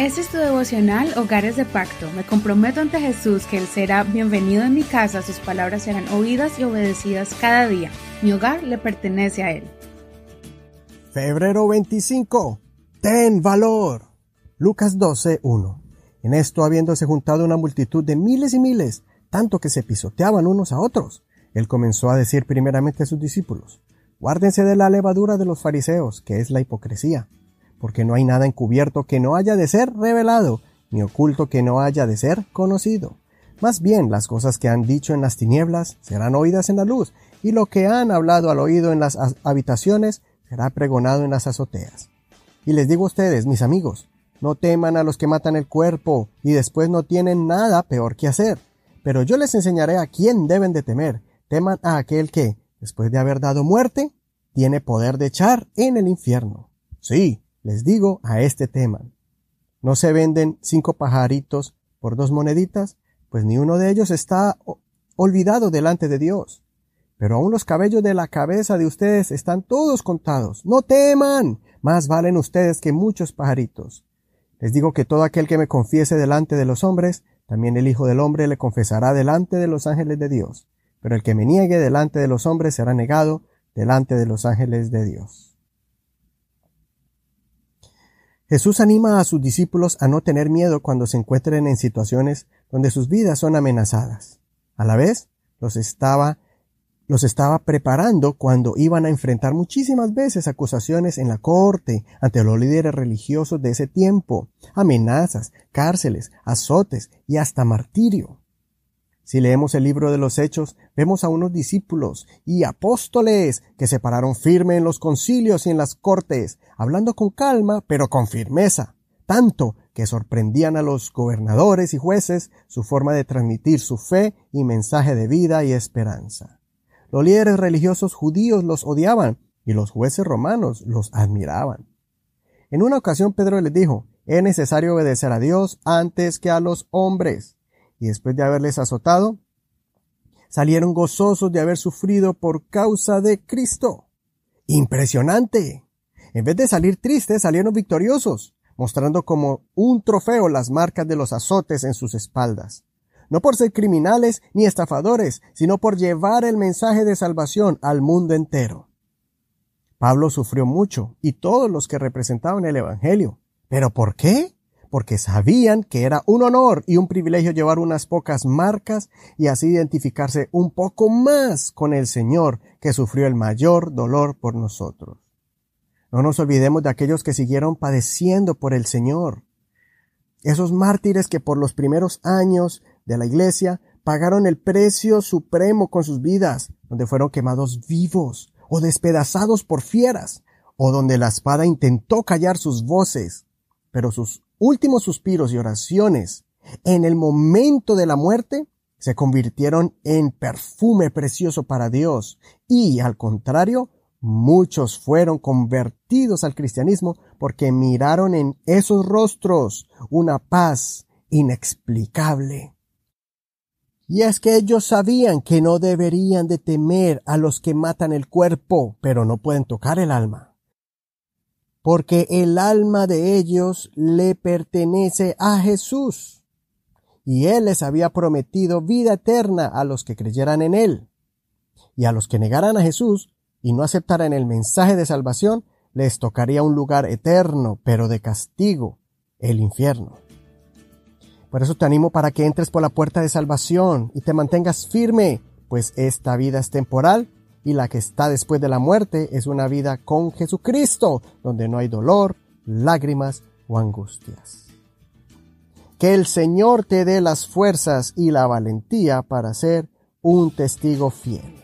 Este es tu devocional Hogares de Pacto. Me comprometo ante Jesús que Él será bienvenido en mi casa, sus palabras serán oídas y obedecidas cada día. Mi hogar le pertenece a Él. Febrero 25. Ten valor. Lucas 12, 1. En esto, habiéndose juntado una multitud de miles y miles, tanto que se pisoteaban unos a otros, él comenzó a decir primeramente a sus discípulos, Guárdense de la levadura de los fariseos, que es la hipocresía porque no hay nada encubierto que no haya de ser revelado, ni oculto que no haya de ser conocido. Más bien las cosas que han dicho en las tinieblas serán oídas en la luz, y lo que han hablado al oído en las habitaciones será pregonado en las azoteas. Y les digo a ustedes, mis amigos, no teman a los que matan el cuerpo y después no tienen nada peor que hacer. Pero yo les enseñaré a quién deben de temer. Teman a aquel que, después de haber dado muerte, tiene poder de echar en el infierno. Sí, les digo a este tema. ¿No se venden cinco pajaritos por dos moneditas? Pues ni uno de ellos está olvidado delante de Dios. Pero aún los cabellos de la cabeza de ustedes están todos contados. No teman. Más valen ustedes que muchos pajaritos. Les digo que todo aquel que me confiese delante de los hombres, también el Hijo del Hombre le confesará delante de los ángeles de Dios. Pero el que me niegue delante de los hombres será negado delante de los ángeles de Dios. Jesús anima a sus discípulos a no tener miedo cuando se encuentren en situaciones donde sus vidas son amenazadas. A la vez, los estaba, los estaba preparando cuando iban a enfrentar muchísimas veces acusaciones en la corte ante los líderes religiosos de ese tiempo, amenazas, cárceles, azotes y hasta martirio. Si leemos el libro de los Hechos, vemos a unos discípulos y apóstoles que se pararon firme en los concilios y en las cortes, hablando con calma, pero con firmeza, tanto que sorprendían a los gobernadores y jueces su forma de transmitir su fe y mensaje de vida y esperanza. Los líderes religiosos judíos los odiaban y los jueces romanos los admiraban. En una ocasión Pedro les dijo, es necesario obedecer a Dios antes que a los hombres y después de haberles azotado, salieron gozosos de haber sufrido por causa de Cristo. Impresionante. En vez de salir tristes, salieron victoriosos, mostrando como un trofeo las marcas de los azotes en sus espaldas. No por ser criminales ni estafadores, sino por llevar el mensaje de salvación al mundo entero. Pablo sufrió mucho y todos los que representaban el Evangelio. ¿Pero por qué? Porque sabían que era un honor y un privilegio llevar unas pocas marcas y así identificarse un poco más con el Señor que sufrió el mayor dolor por nosotros. No nos olvidemos de aquellos que siguieron padeciendo por el Señor. Esos mártires que por los primeros años de la iglesia pagaron el precio supremo con sus vidas, donde fueron quemados vivos o despedazados por fieras, o donde la espada intentó callar sus voces, pero sus últimos suspiros y oraciones en el momento de la muerte se convirtieron en perfume precioso para Dios y al contrario, muchos fueron convertidos al cristianismo porque miraron en esos rostros una paz inexplicable. Y es que ellos sabían que no deberían de temer a los que matan el cuerpo, pero no pueden tocar el alma porque el alma de ellos le pertenece a Jesús, y Él les había prometido vida eterna a los que creyeran en Él. Y a los que negaran a Jesús y no aceptaran el mensaje de salvación, les tocaría un lugar eterno, pero de castigo, el infierno. Por eso te animo para que entres por la puerta de salvación y te mantengas firme, pues esta vida es temporal y la que está después de la muerte es una vida con Jesucristo, donde no hay dolor, lágrimas o angustias. Que el Señor te dé las fuerzas y la valentía para ser un testigo fiel.